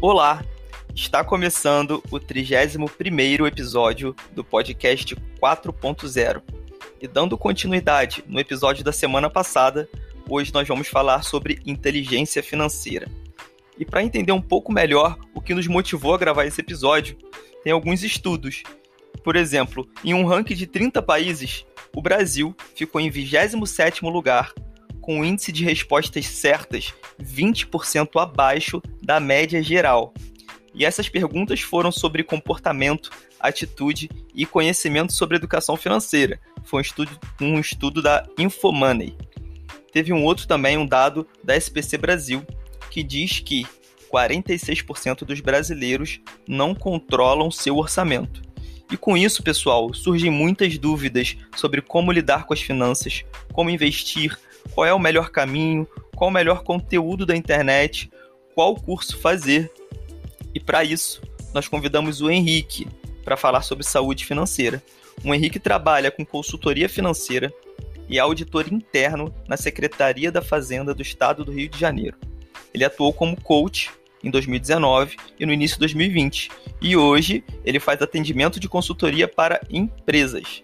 Olá, está começando o 31º episódio do podcast 4.0. E dando continuidade no episódio da semana passada, hoje nós vamos falar sobre inteligência financeira. E para entender um pouco melhor o que nos motivou a gravar esse episódio, tem alguns estudos. Por exemplo, em um ranking de 30 países, o Brasil ficou em 27º lugar, com um índice de respostas certas 20% abaixo da média geral. E essas perguntas foram sobre comportamento, atitude e conhecimento sobre educação financeira. Foi um estudo, um estudo da Infomoney. Teve um outro também, um dado da SPC Brasil, que diz que 46% dos brasileiros não controlam seu orçamento. E com isso, pessoal, surgem muitas dúvidas sobre como lidar com as finanças, como investir, qual é o melhor caminho, qual o melhor conteúdo da internet, qual curso fazer. E para isso, nós convidamos o Henrique para falar sobre saúde financeira. O Henrique trabalha com consultoria financeira e auditor interno na Secretaria da Fazenda do Estado do Rio de Janeiro. Ele atuou como coach em 2019 e no início de 2020. E hoje ele faz atendimento de consultoria para empresas.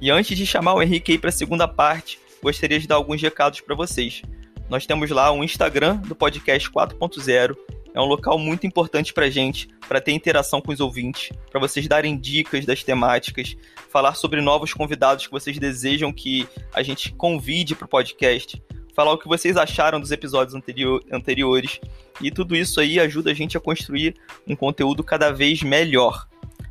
E antes de chamar o Henrique para a segunda parte, gostaria de dar alguns recados para vocês. Nós temos lá um Instagram do podcast 4.0. É um local muito importante para gente, para ter interação com os ouvintes, para vocês darem dicas das temáticas, falar sobre novos convidados que vocês desejam que a gente convide para o podcast falar o que vocês acharam dos episódios anterior, anteriores. E tudo isso aí ajuda a gente a construir um conteúdo cada vez melhor.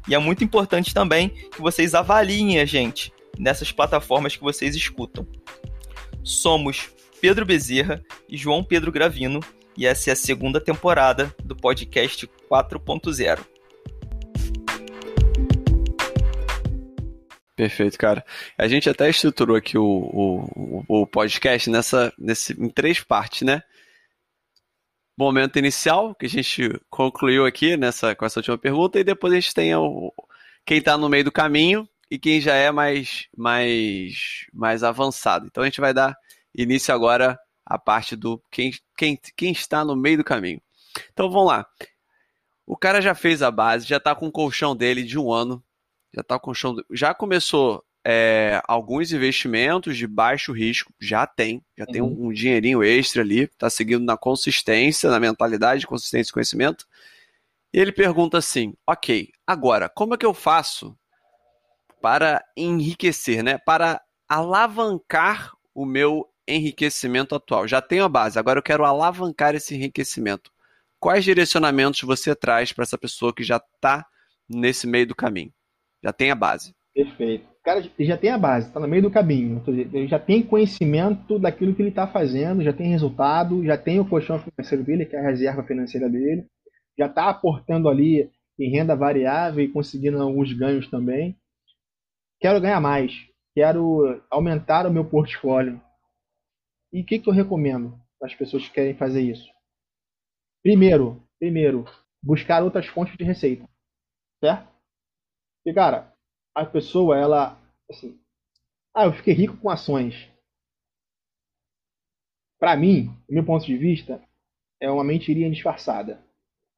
E é muito importante também que vocês avaliem a gente nessas plataformas que vocês escutam. Somos Pedro Bezerra e João Pedro Gravino, e essa é a segunda temporada do podcast 4.0. Perfeito, cara. A gente até estruturou aqui o, o, o podcast nessa, nesse, em três partes, né? Momento inicial, que a gente concluiu aqui nessa, com essa última pergunta, e depois a gente tem o, quem está no meio do caminho e quem já é mais, mais, mais avançado. Então a gente vai dar início agora à parte do quem, quem, quem está no meio do caminho. Então vamos lá. O cara já fez a base, já está com o colchão dele de um ano, já está com chão. Já começou é, alguns investimentos de baixo risco, já tem, já uhum. tem um, um, dinheirinho extra ali, está seguindo na consistência, na mentalidade, consistência e conhecimento. E ele pergunta assim: ok, agora, como é que eu faço para enriquecer, né? Para alavancar o meu enriquecimento atual? Já tenho a base, agora eu quero alavancar esse enriquecimento. Quais direcionamentos você traz para essa pessoa que já está nesse meio do caminho? Já tem a base. Perfeito. O cara já tem a base, está no meio do caminho. Ele já tem conhecimento daquilo que ele está fazendo, já tem resultado, já tem o colchão financeiro dele, que é a reserva financeira dele, já está aportando ali em renda variável e conseguindo alguns ganhos também. Quero ganhar mais, quero aumentar o meu portfólio. E o que, que eu recomendo para as pessoas que querem fazer isso? Primeiro, primeiro, buscar outras fontes de receita, certo? Porque, cara, a pessoa, ela, assim, ah, eu fiquei rico com ações. Para mim, do meu ponto de vista, é uma mentirinha disfarçada,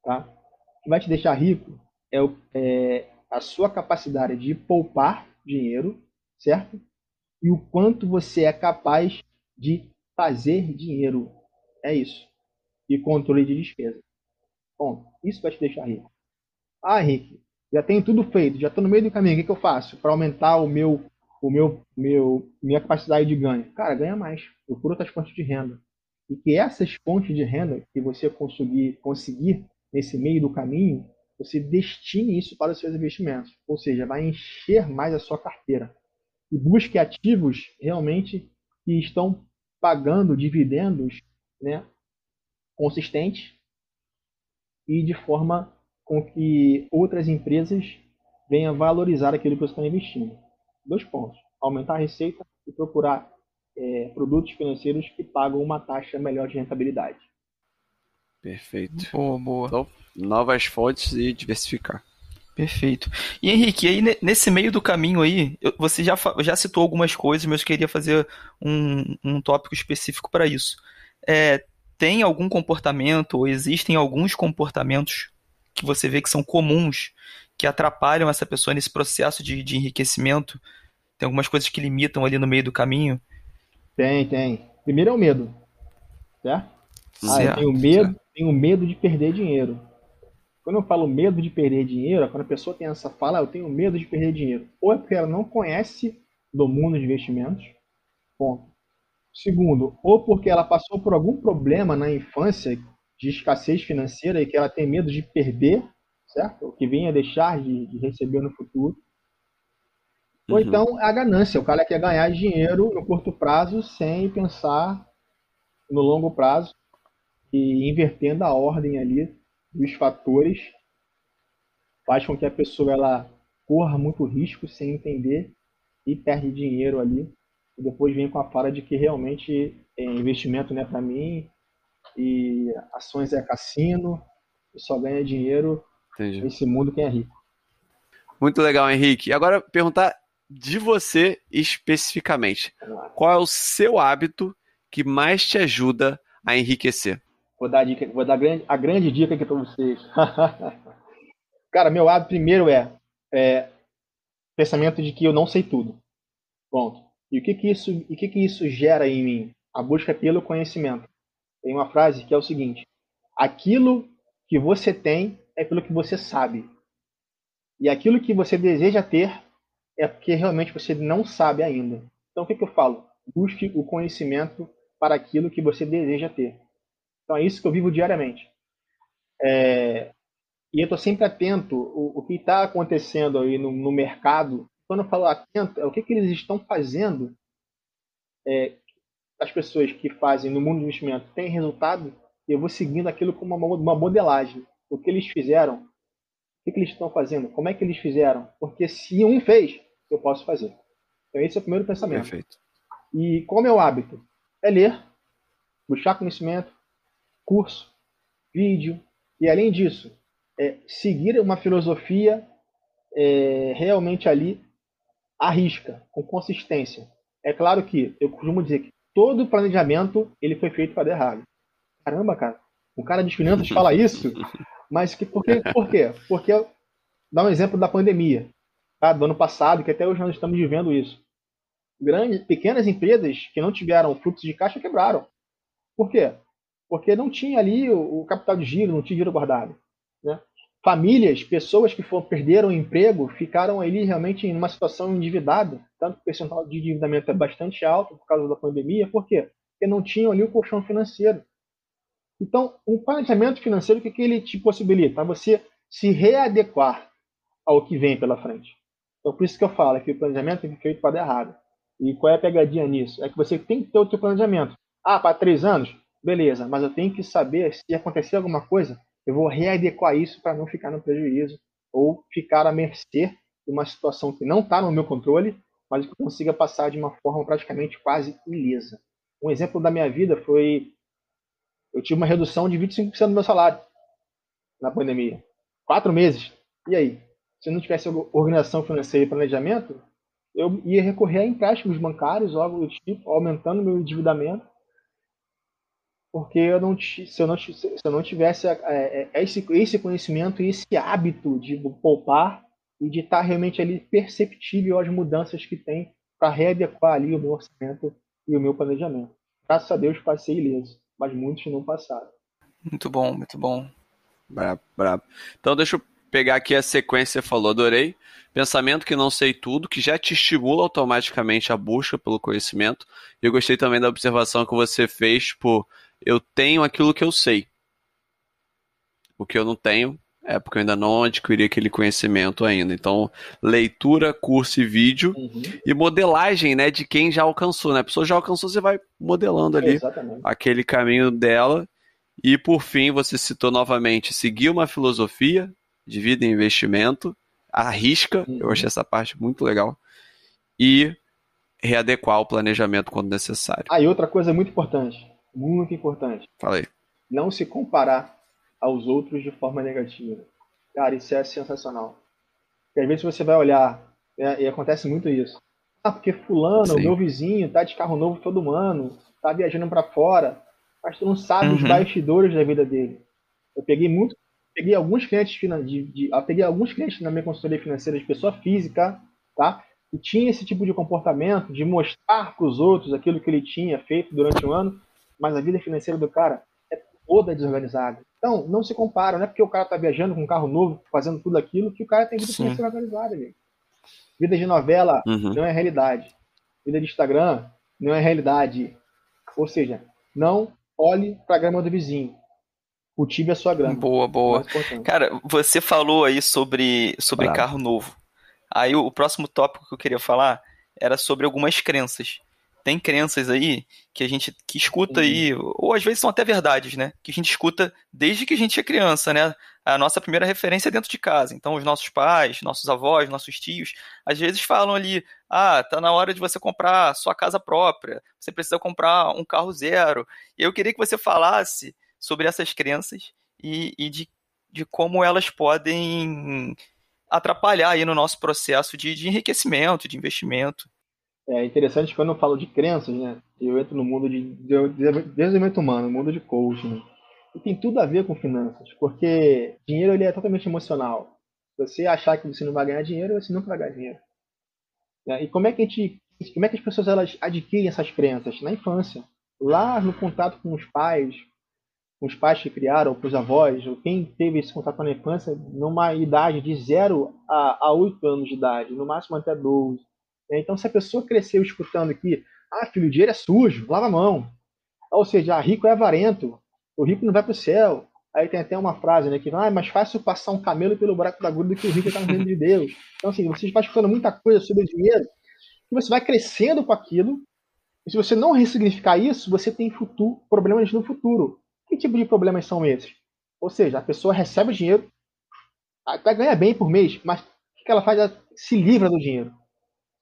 tá? O que vai te deixar rico é, é a sua capacidade de poupar dinheiro, certo? E o quanto você é capaz de fazer dinheiro. É isso. E controle de despesa. Bom, isso vai te deixar rico. Ah, Henrique, já tenho tudo feito, já estou no meio do caminho, o que, que eu faço para aumentar o meu, o meu, meu, minha capacidade de ganho? Cara, ganha mais, procura outras fontes de renda. E que essas fontes de renda que você conseguir, conseguir nesse meio do caminho, você destine isso para os seus investimentos. Ou seja, vai encher mais a sua carteira. E busque ativos realmente que estão pagando dividendos né, consistentes e de forma com que outras empresas venham valorizar aquilo que você está investindo. Dois pontos: aumentar a receita e procurar é, produtos financeiros que pagam uma taxa melhor de rentabilidade. Perfeito. Boa, boa. Então, novas fontes e diversificar. Perfeito. E Henrique, aí nesse meio do caminho aí, você já, já citou algumas coisas, mas eu queria fazer um, um tópico específico para isso. É, tem algum comportamento ou existem alguns comportamentos que você vê que são comuns, que atrapalham essa pessoa nesse processo de, de enriquecimento? Tem algumas coisas que limitam ali no meio do caminho? Tem, tem. Primeiro é o medo, certo? Ah, certo, eu tenho medo, tenho medo de perder dinheiro. Quando eu falo medo de perder dinheiro, é quando a pessoa tem essa fala, eu tenho medo de perder dinheiro. Ou é porque ela não conhece do mundo de investimentos, ponto. Segundo, ou porque ela passou por algum problema na infância de escassez financeira e que ela tem medo de perder, certo? O que venha deixar de, de receber no futuro. Ou uhum. então a ganância, o cara quer ganhar dinheiro no curto prazo sem pensar no longo prazo e invertendo a ordem ali dos fatores faz com que a pessoa ela corra muito risco sem entender e perde dinheiro ali e depois vem com a fala de que realmente é investimento não é para mim e ações é cassino e só ganha dinheiro Entendi. nesse mundo quem é rico. Muito legal, Henrique. Agora perguntar de você especificamente. Qual é o seu hábito que mais te ajuda a enriquecer? Vou dar a, dica, vou dar a grande, a grande dica aqui para vocês. Cara, meu hábito primeiro é, é pensamento de que eu não sei tudo. Ponto. E o que que isso, e que que isso gera em mim? A busca pelo conhecimento. Tem uma frase que é o seguinte: aquilo que você tem é pelo que você sabe. E aquilo que você deseja ter é porque realmente você não sabe ainda. Então o que, que eu falo? Busque o conhecimento para aquilo que você deseja ter. Então é isso que eu vivo diariamente. É, e eu estou sempre atento o, o que está acontecendo aí no, no, mercado. Quando eu falo atento, é o que, que eles estão fazendo. É, as pessoas que fazem no mundo do investimento têm resultado, eu vou seguindo aquilo como uma, uma modelagem. O que eles fizeram, o que, que eles estão fazendo, como é que eles fizeram. Porque se um fez, eu posso fazer. Então esse é o primeiro pensamento. Perfeito. E qual é o meu hábito? É ler, buscar conhecimento, curso, vídeo, e além disso, é, seguir uma filosofia é, realmente ali à risca, com consistência. É claro que eu costumo dizer que todo planejamento ele foi feito para dar errado. Caramba, cara, um cara de finanças fala isso, mas que, por, quê? por quê? Porque, dá um exemplo da pandemia, tá? do ano passado, que até hoje nós estamos vivendo isso. Grandes, pequenas empresas que não tiveram fluxo de caixa quebraram. Por quê? Porque não tinha ali o, o capital de giro, não tinha dinheiro guardado. Né? Famílias, pessoas que foram, perderam o emprego, ficaram ali realmente em uma situação endividada, tanto que o percentual de endividamento é bastante alto por causa da pandemia, por quê? Porque não tinham ali o colchão financeiro. Então, um planejamento financeiro, o que, que ele te possibilita? Você se readequar ao que vem pela frente. Então, por isso que eu falo que o planejamento tem que ser feito para dar errado. E qual é a pegadinha nisso? É que você tem que ter o seu planejamento. Ah, para três anos? Beleza, mas eu tenho que saber se acontecer alguma coisa, eu vou readequar isso para não ficar no prejuízo ou ficar à mercê de uma situação que não está no meu controle, mas que eu consiga passar de uma forma praticamente quase ilesa. Um exemplo da minha vida foi eu tive uma redução de 25% do meu salário na pandemia. Quatro meses. E aí? Se eu não tivesse organização financeira e planejamento, eu ia recorrer a empréstimos bancários, algo do tipo, aumentando meu endividamento porque eu não, se, eu não, se eu não tivesse é, é, esse, esse conhecimento e esse hábito de poupar e de estar realmente ali perceptível às mudanças que tem para readequar ali o meu orçamento e o meu planejamento. Graças a Deus passei ileso, mas muitos não passaram. Muito bom, muito bom. Brabo, brabo. Então deixa eu pegar aqui a sequência que você falou, adorei. Pensamento que não sei tudo, que já te estimula automaticamente a busca pelo conhecimento. E eu gostei também da observação que você fez por tipo, eu tenho aquilo que eu sei. O que eu não tenho é porque eu ainda não adquiri aquele conhecimento ainda. Então, leitura, curso e vídeo uhum. e modelagem, né, de quem já alcançou, né? A pessoa já alcançou, você vai modelando ali Exatamente. aquele caminho dela. E por fim, você citou novamente seguir uma filosofia de vida e investimento, arrisca, uhum. eu achei essa parte muito legal. E readequar o planejamento quando necessário. Ah, e outra coisa muito importante, muito importante. Fala aí. Não se comparar aos outros de forma negativa. Cara, isso é sensacional. Porque às vezes você vai olhar, né, e acontece muito isso. Ah, porque fulano, Sim. meu vizinho, tá de carro novo todo ano, tá viajando para fora. mas tu não sabe uhum. os bastidores da vida dele. Eu peguei muito, peguei alguns clientes de, de, peguei alguns clientes na minha consultoria financeira de pessoa física, tá? E tinha esse tipo de comportamento de mostrar para os outros aquilo que ele tinha feito durante um ano, mas a vida financeira do cara é toda desorganizada. Então, não se compara, não é porque o cara está viajando com um carro novo, fazendo tudo aquilo, que o cara tem vida Sim. financeira organizada, amigo. Vida de novela uhum. não é realidade. Vida de Instagram não é realidade. Ou seja, não olhe para a grama do vizinho. Cultive a sua grama. Boa, boa. Cara, você falou aí sobre, sobre carro novo. Aí o, o próximo tópico que eu queria falar era sobre algumas crenças tem crenças aí que a gente que escuta aí, ou às vezes são até verdades, né? Que a gente escuta desde que a gente é criança, né? A nossa primeira referência é dentro de casa. Então, os nossos pais, nossos avós, nossos tios, às vezes falam ali: ah, tá na hora de você comprar sua casa própria, você precisa comprar um carro zero. E eu queria que você falasse sobre essas crenças e, e de, de como elas podem atrapalhar aí no nosso processo de, de enriquecimento, de investimento. É interessante quando eu falo de crenças, né? Eu entro no mundo de desenvolvimento humano, no mundo de coaching. E tem tudo a ver com finanças, porque dinheiro ele é totalmente emocional. Você achar que você não vai ganhar dinheiro, você nunca vai ganhar dinheiro. É, e como é que a gente, como é que as pessoas elas adquirem essas crenças na infância, lá no contato com os pais, com os pais que criaram, com os avós, ou quem teve esse contato na infância, numa idade de 0 a, a 8 anos de idade, no máximo até 12. Né? Então, se a pessoa cresceu escutando que, ah, filho, o dinheiro é sujo, lava a mão. Ou seja, ah, rico é avarento, o rico não vai para o céu. Aí tem até uma frase, né, que ah, é mais fácil passar um camelo pelo buraco da agulha do que o rico estar no reino de Deus. Então, assim, você vai escutando muita coisa sobre o dinheiro, e você vai crescendo com aquilo, e se você não ressignificar isso, você tem futuro, problemas no futuro. Que tipo de problemas são esses? Ou seja, a pessoa recebe o dinheiro, até ganha bem por mês, mas o que ela faz? Ela se livra do dinheiro.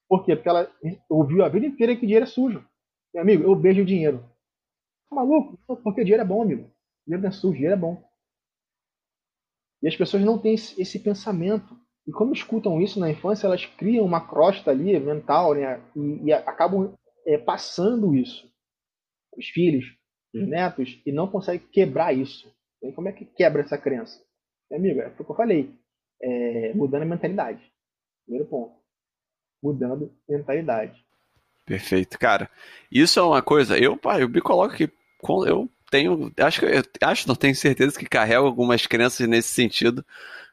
Por quê? Porque ela ouviu a vida inteira que dinheiro é sujo. Meu amigo, eu beijo o dinheiro. Tá maluco? Porque dinheiro é bom, amigo. Dinheiro não é sujo, dinheiro é bom. E as pessoas não têm esse, esse pensamento. E quando escutam isso na infância, elas criam uma crosta ali mental né? e, e acabam é, passando isso. Os filhos, os netos, e não conseguem quebrar isso. E como é que quebra essa crença? Meu amigo, é o que eu falei. É, mudando a mentalidade. Primeiro ponto mudando mentalidade. Perfeito, cara. Isso é uma coisa, eu, eu me coloco que eu tenho, acho que eu acho, não tenho certeza que carrego algumas crenças nesse sentido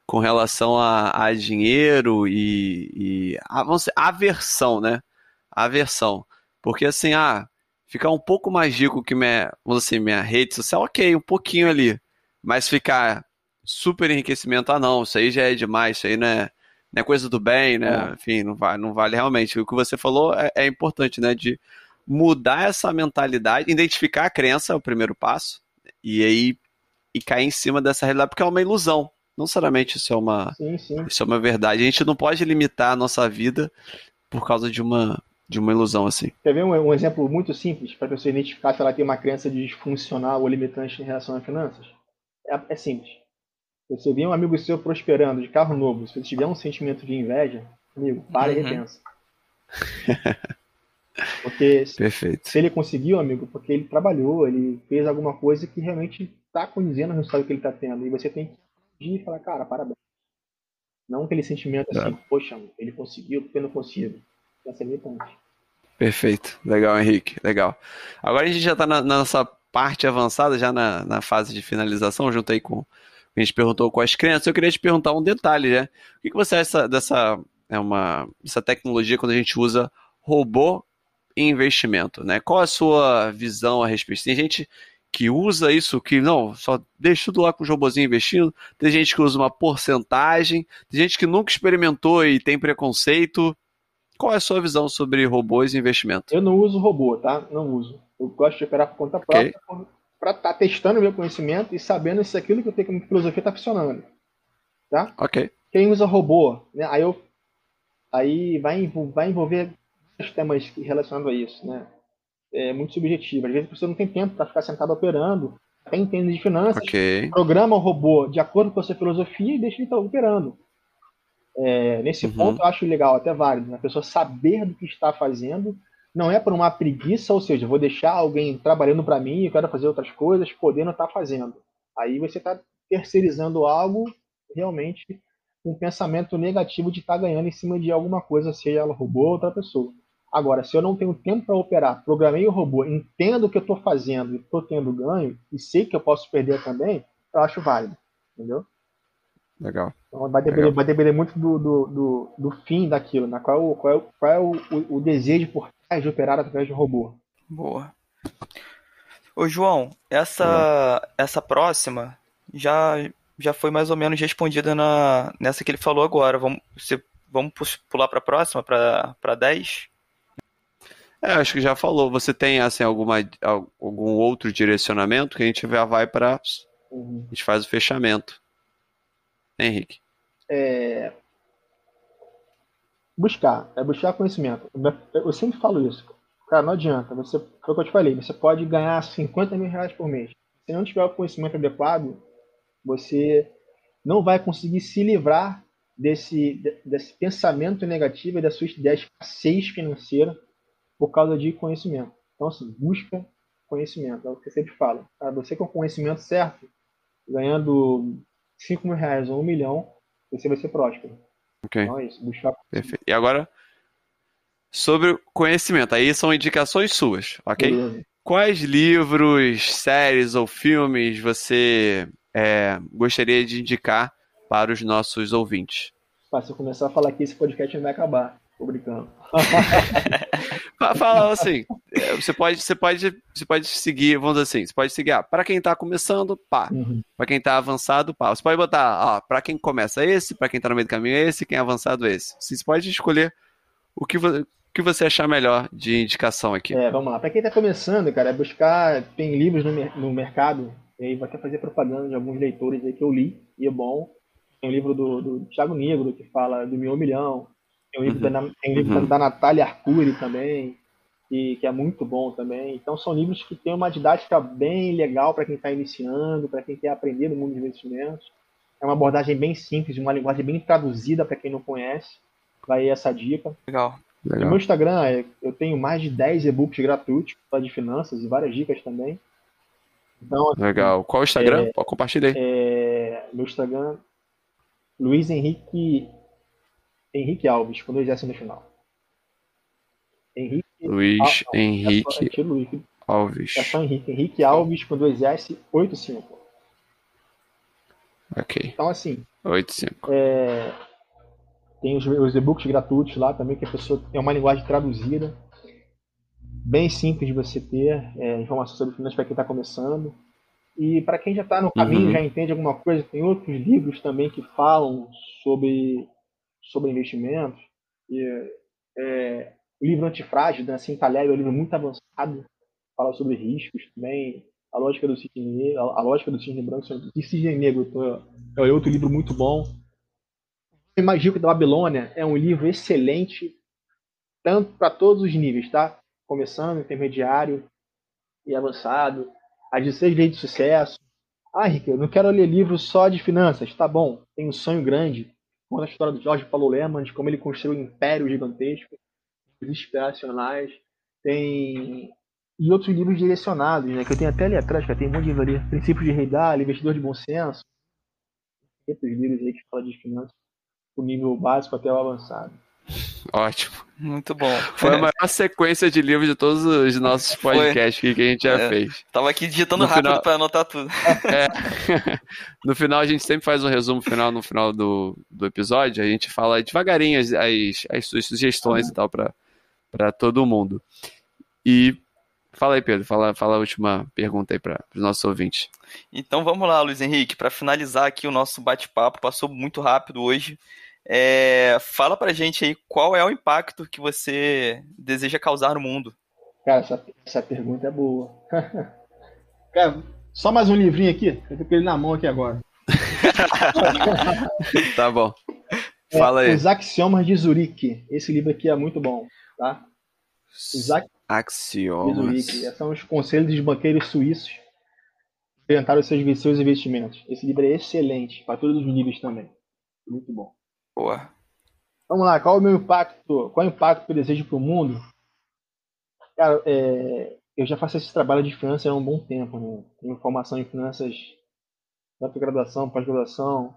com relação a, a dinheiro e, e a, vamos dizer, aversão, né? Aversão. Porque assim, ah, ficar um pouco mais rico que minha, vamos assim, minha rede social, ok, um pouquinho ali. Mas ficar super enriquecimento, ah não, isso aí já é demais, isso aí não é, não é coisa do bem, né? É. Enfim, não vale, não vale realmente. O que você falou é, é, importante, né? De mudar essa mentalidade, identificar a crença é o primeiro passo, e aí e cair em cima dessa realidade, porque é uma ilusão. Não necessariamente isso é uma, sim, sim. Isso é uma verdade. A gente não pode limitar a nossa vida por causa de uma, de uma ilusão assim. Quer ver um, um exemplo muito simples para você identificar se ela tem uma crença disfuncional ou limitante em relação a finanças? É, é simples você vê um amigo seu prosperando de carro novo, se você tiver um sentimento de inveja, amigo, para uhum. e repensa. Porque se, Perfeito. se ele conseguiu, amigo, porque ele trabalhou, ele fez alguma coisa que realmente está condizendo o resultado que ele está tendo. E você tem que ir e falar, cara, parabéns. Não aquele sentimento assim, é. poxa, ele conseguiu, porque eu não consigo. Essa é limitante. Perfeito. Legal, Henrique. Legal. Agora a gente já está na, na, nossa parte avançada, já na, na fase de finalização, junto aí com a gente perguntou quais crenças, eu queria te perguntar um detalhe, né? O que, você acha dessa, é uma, essa tecnologia quando a gente usa robô em investimento, né? Qual a sua visão a respeito? Tem gente que usa isso, que não, só deixa tudo lá com os robôzinhos investindo, tem gente que usa uma porcentagem, tem gente que nunca experimentou e tem preconceito. Qual é a sua visão sobre robôs e investimento? Eu não uso robô, tá? Não uso. Eu gosto de operar por conta própria, okay para estar tá testando o meu conhecimento e sabendo se aquilo que eu tenho como filosofia está funcionando. Tá? Ok. Quem usa robô, né? Aí, eu, aí vai, vai envolver vários temas relacionados a isso, né? É muito subjetivo. Às vezes a pessoa não tem tempo para ficar sentado operando, até entende de finanças, okay. programa o robô de acordo com a sua filosofia e deixa ele estar tá operando. É, nesse uhum. ponto eu acho legal, até válido, né? a pessoa saber do que está fazendo, não é por uma preguiça, ou seja, vou deixar alguém trabalhando para mim, eu quero fazer outras coisas, podendo estar tá fazendo. Aí você está terceirizando algo realmente um pensamento negativo de estar tá ganhando em cima de alguma coisa, seja ela robô ou outra pessoa. Agora, se eu não tenho tempo para operar, programei o robô, entendo o que eu estou fazendo e estou tendo ganho, e sei que eu posso perder também, eu acho válido. Entendeu? Legal. Então vai depender, Legal. vai depender muito do, do, do, do, fim daquilo, né? qual, qual é, qual é o, o, o, desejo por de operar através de robô. Boa. Ô João, essa, essa próxima já, já foi mais ou menos respondida na, nessa que ele falou agora. Vamos, você, vamos pular para a próxima, para 10? É, acho que já falou. Você tem assim, alguma, algum outro direcionamento que a gente já vai para. Uhum. A gente faz o fechamento. Henrique? É... Buscar, é buscar conhecimento. Eu sempre falo isso. Cara, não adianta. Você, foi o que eu te falei, você pode ganhar 50 mil reais por mês. Se não tiver o conhecimento adequado, você não vai conseguir se livrar desse, desse pensamento negativo e da sua escassez financeira por causa de conhecimento. Então, assim, busca conhecimento. É o que eu sempre falo. Cara, você com o conhecimento certo, ganhando 5 mil reais ou 1 milhão, você vai ser próspero. Ok. Então é isso, buscar. Perfeito. E agora, sobre conhecimento. Aí são indicações suas, ok? Beleza. Quais livros, séries ou filmes você é, gostaria de indicar para os nossos ouvintes? se eu começar a falar aqui, esse podcast vai acabar. Tô brincando. Fala assim, é, você pode, você pode, você pode seguir, vamos dizer assim, você pode seguir, ah, para quem está começando, pá. Uhum. Para quem está avançado, pá. Você pode botar, ó, para quem começa esse, para quem está no meio do caminho esse, quem é avançado esse. Você pode escolher o que, o que você achar melhor de indicação aqui. É, vamos lá. Para quem está começando, cara, é buscar, tem livros no, no mercado, e aí vou até fazer propaganda de alguns leitores aí que eu li, e é bom. Tem um livro do, do Thiago Negro, que fala do Meu Milhão, tem um livro, uhum. da, tem um livro uhum. da Natália Arcuri também, que, que, é muito bom também. Então são livros que têm uma didática bem legal para quem está iniciando, para quem quer aprender no mundo dos investimentos. É uma abordagem bem simples, uma linguagem bem traduzida para quem não conhece. Vai essa dica. Legal. Legal. No meu Instagram, é, eu tenho mais de 10 e-books gratuitos de finanças e várias dicas também. Então, assim, Legal. Qual o Instagram? É, Pode compartilhar. É, meu Instagram, Luiz Henrique Henrique Alves, com dois S no final. Henrique Luiz Al Henrique é Luiz. Alves. É só Henrique. Henrique Alves com dois S, 85. Ok. Então, assim. 85. É, tem os, os e-books gratuitos lá também, que a pessoa tem uma linguagem traduzida. Bem simples de você ter é, informação sobre finanças para quem está começando. E para quem já está no caminho, uhum. já entende alguma coisa, tem outros livros também que falam sobre sobre investimentos. E, é, o livro Antifrágil, da Nassim Taleb, é um livro muito avançado, fala sobre riscos também, a lógica do cisne negro, a lógica do cisne branco e cisne negro é outro livro muito bom. O da Babilônia é um livro excelente, tanto para todos os níveis, tá? Começando, intermediário e avançado. As 16 leis de sucesso. Ah, Rick, eu não quero ler livro só de finanças. Tá bom, tem um sonho grande conta a história do Jorge Paulo Leman, de como ele construiu um império gigantesco, inspiracionais, tem e outros livros direcionados, né, que eu tenho até ali atrás, que tem um monte de livro ali, Princípios de Rei Investidor de Bom Senso, outros livros aí que falam de finanças, do nível básico até o avançado. Ótimo. Muito bom. Foi a maior sequência de livros de todos os nossos podcasts que a gente já é. fez. Tava aqui digitando no rápido final... para anotar tudo. É. No final, a gente sempre faz um resumo final no final do, do episódio. A gente fala devagarinho as, as, as suas sugestões uhum. e tal para todo mundo. E fala aí, Pedro. Fala, fala a última pergunta aí para os nossos ouvintes. Então vamos lá, Luiz Henrique. Para finalizar aqui o nosso bate-papo, passou muito rápido hoje. É, fala pra gente aí qual é o impacto que você deseja causar no mundo. Cara, essa, essa pergunta é boa. Cara, só mais um livrinho aqui. Eu tô com ele na mão aqui agora. tá bom. É, fala aí. Os Axiomas de Zurique. Esse livro aqui é muito bom, tá? Os Axiomas. De Zurique. Esses são os conselhos dos banqueiros suíços orientar os seus, seus investimentos. Esse livro é excelente, para todos os níveis também. Muito bom. Vamos lá, qual é o meu impacto? Qual é o impacto que eu desejo para o mundo? Cara, é, eu já faço esse trabalho de finanças há um bom tempo, né? Tenho formação em finanças, tanto graduação, pós-graduação.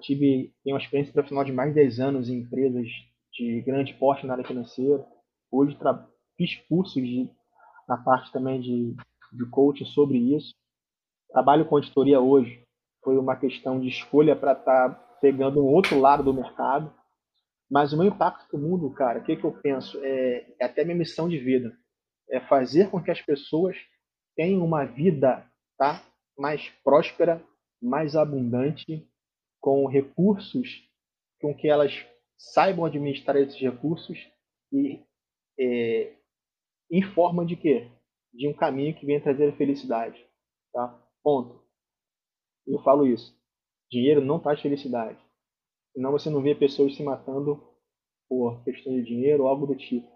Tive, tenho uma experiência profissional de mais de 10 anos em empresas de grande porte na área financeira. Hoje fiz cursos de, na parte também de, de coaching sobre isso. Trabalho com auditoria hoje. Foi uma questão de escolha para estar tá pegando um outro lado do mercado. Mas o meu impacto no mundo, cara, o que, que eu penso? É, é até minha missão de vida é fazer com que as pessoas tenham uma vida tá, mais próspera, mais abundante, com recursos com que elas saibam administrar esses recursos e é, em forma de quê? De um caminho que venha trazer felicidade. Tá? Ponto. Eu falo isso. Dinheiro não traz felicidade. Senão você não vê pessoas se matando por questão de dinheiro ou algo do tipo.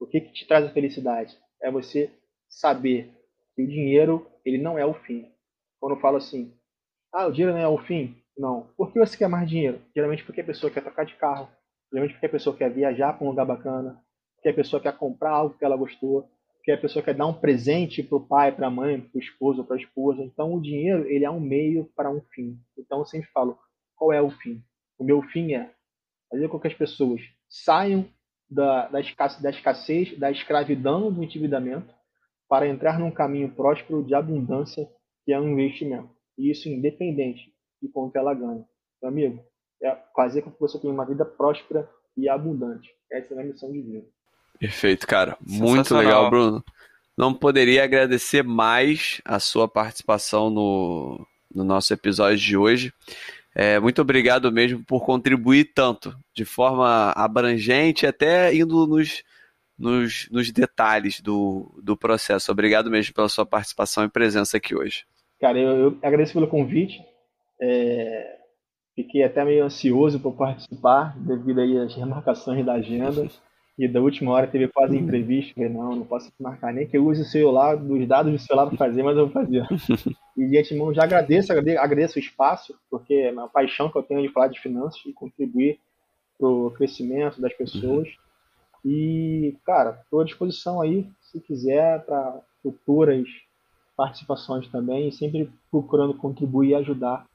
O que, que te traz a felicidade? É você saber que o dinheiro ele não é o fim. Quando eu falo assim, ah, o dinheiro não é o fim, não. Por que você quer mais dinheiro? Geralmente porque a pessoa quer trocar de carro, geralmente porque a pessoa quer viajar para um lugar bacana, porque a pessoa quer comprar algo que ela gostou, porque a pessoa quer dar um presente para o pai, para a mãe, para o esposo, para a esposa. Então o dinheiro ele é um meio para um fim. Então eu sempre falo, qual é o fim? O meu fim é fazer com que as pessoas saiam da, da, escassez, da escassez, da escravidão do endividamento, para entrar num caminho próspero de abundância, que é um investimento. E isso independente de quanto ela ganha. Meu amigo, é fazer com que você tenha uma vida próspera e abundante. Essa é a missão de vida. Perfeito, cara. Muito legal, Bruno. Não poderia agradecer mais a sua participação no, no nosso episódio de hoje. É, muito obrigado mesmo por contribuir tanto, de forma abrangente, até indo nos, nos, nos detalhes do, do processo. Obrigado mesmo pela sua participação e presença aqui hoje. Cara, eu, eu agradeço pelo convite. É, fiquei até meio ansioso por participar, devido aí às remarcações da agenda. E da última hora teve quase imprevisto. Falei, não, não posso marcar nem que eu use o celular, dos dados do celular para fazer, mas eu vou fazer. E de antemão já agradeço, agradeço o espaço, porque é uma paixão que eu tenho de falar de finanças e contribuir para o crescimento das pessoas. E, cara, estou à disposição aí, se quiser, para futuras participações também, sempre procurando contribuir e ajudar,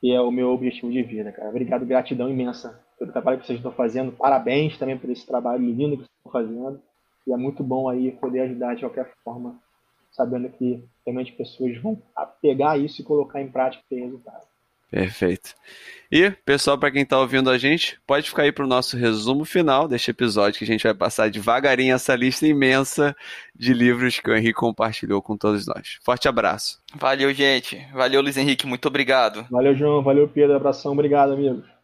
que é o meu objetivo de vida, cara. Obrigado, gratidão imensa pelo trabalho que vocês estão fazendo. Parabéns também por esse trabalho lindo que vocês estão fazendo. E é muito bom aí poder ajudar de qualquer forma, sabendo que realmente pessoas vão pegar isso e colocar em prática e ter resultado. Perfeito. E, pessoal, para quem está ouvindo a gente, pode ficar aí para o nosso resumo final deste episódio, que a gente vai passar devagarinho essa lista imensa de livros que o Henrique compartilhou com todos nós. Forte abraço. Valeu, gente. Valeu, Luiz Henrique. Muito obrigado. Valeu, João. Valeu, Pedro. Abração. Obrigado, amigos.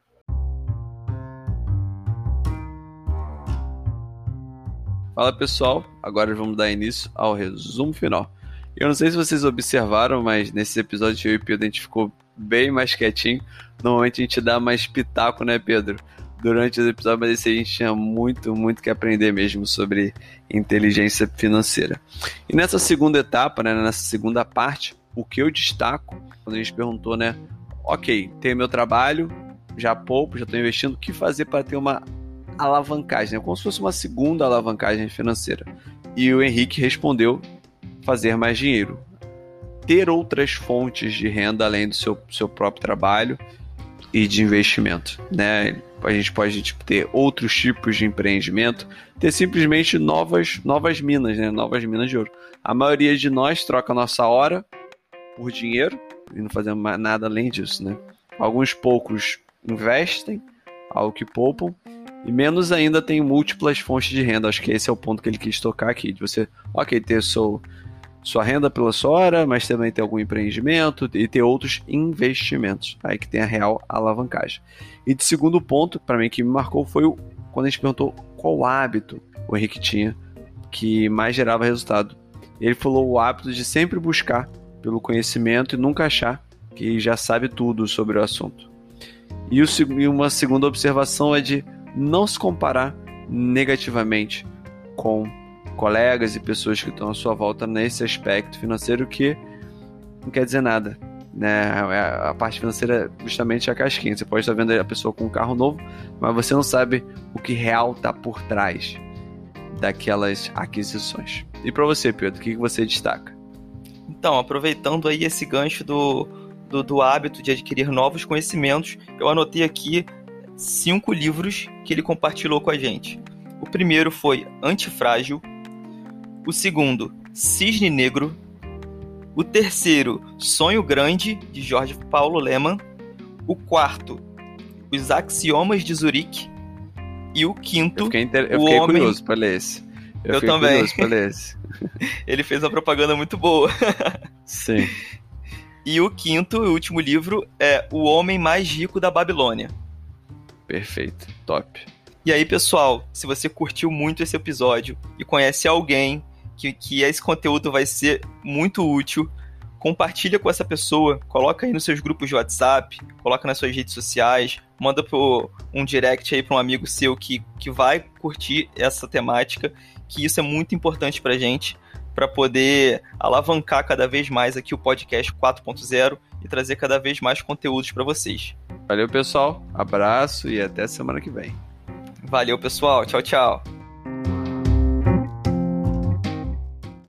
Fala pessoal, agora vamos dar início ao resumo final. Eu não sei se vocês observaram, mas nesse episódio eu e Pedro a gente ficou bem mais quietinho. Normalmente a gente dá mais pitaco, né, Pedro? Durante os episódios, mas esse a gente tinha muito, muito que aprender mesmo sobre inteligência financeira. E nessa segunda etapa, né, nessa segunda parte, o que eu destaco, quando a gente perguntou, né, ok, tenho meu trabalho, já poupo, já estou investindo, o que fazer para ter uma alavancagem, né? como se fosse uma segunda alavancagem financeira. E o Henrique respondeu fazer mais dinheiro. Ter outras fontes de renda além do seu, seu próprio trabalho e de investimento. Né? A gente pode tipo, ter outros tipos de empreendimento, ter simplesmente novas, novas minas, né? novas minas de ouro. A maioria de nós troca nossa hora por dinheiro e não fazemos nada além disso. Né? Alguns poucos investem, algo que poupam, e menos ainda tem múltiplas fontes de renda. Acho que esse é o ponto que ele quis tocar aqui. De você, ok, ter seu, sua renda pela sua hora, mas também ter algum empreendimento e ter outros investimentos. Aí que tem a real alavancagem. E de segundo ponto, para mim, que me marcou foi o, quando a gente perguntou qual hábito o Henrique tinha que mais gerava resultado. Ele falou o hábito de sempre buscar pelo conhecimento e nunca achar que já sabe tudo sobre o assunto. E, o, e uma segunda observação é de não se comparar negativamente com colegas e pessoas que estão à sua volta nesse aspecto financeiro que não quer dizer nada. Né? A parte financeira é justamente a casquinha. Você pode estar vendo a pessoa com um carro novo, mas você não sabe o que real está por trás. daquelas aquisições. E para você, Pedro, o que você destaca? Então, aproveitando aí esse gancho do, do, do, hábito de adquirir novos conhecimentos, eu anotei aqui cinco livros que ele compartilhou com a gente. O primeiro foi Antifrágil, o segundo, Cisne Negro, o terceiro, Sonho Grande, de Jorge Paulo Leman, o quarto, Os Axiomas de Zurique, e o quinto, eu fiquei, inter... eu fiquei homem... curioso para ler esse. Eu, eu também. Ele fez uma propaganda muito boa. Sim. E o quinto e último livro é O Homem Mais Rico da Babilônia. Perfeito, top. E aí, pessoal, se você curtiu muito esse episódio e conhece alguém que, que esse conteúdo vai ser muito útil, compartilha com essa pessoa, coloca aí nos seus grupos de WhatsApp, coloca nas suas redes sociais, manda pro, um direct aí para um amigo seu que, que vai curtir essa temática que isso é muito importante para gente, para poder alavancar cada vez mais aqui o podcast 4.0 e trazer cada vez mais conteúdos para vocês. Valeu, pessoal. Abraço e até semana que vem. Valeu, pessoal. Tchau, tchau.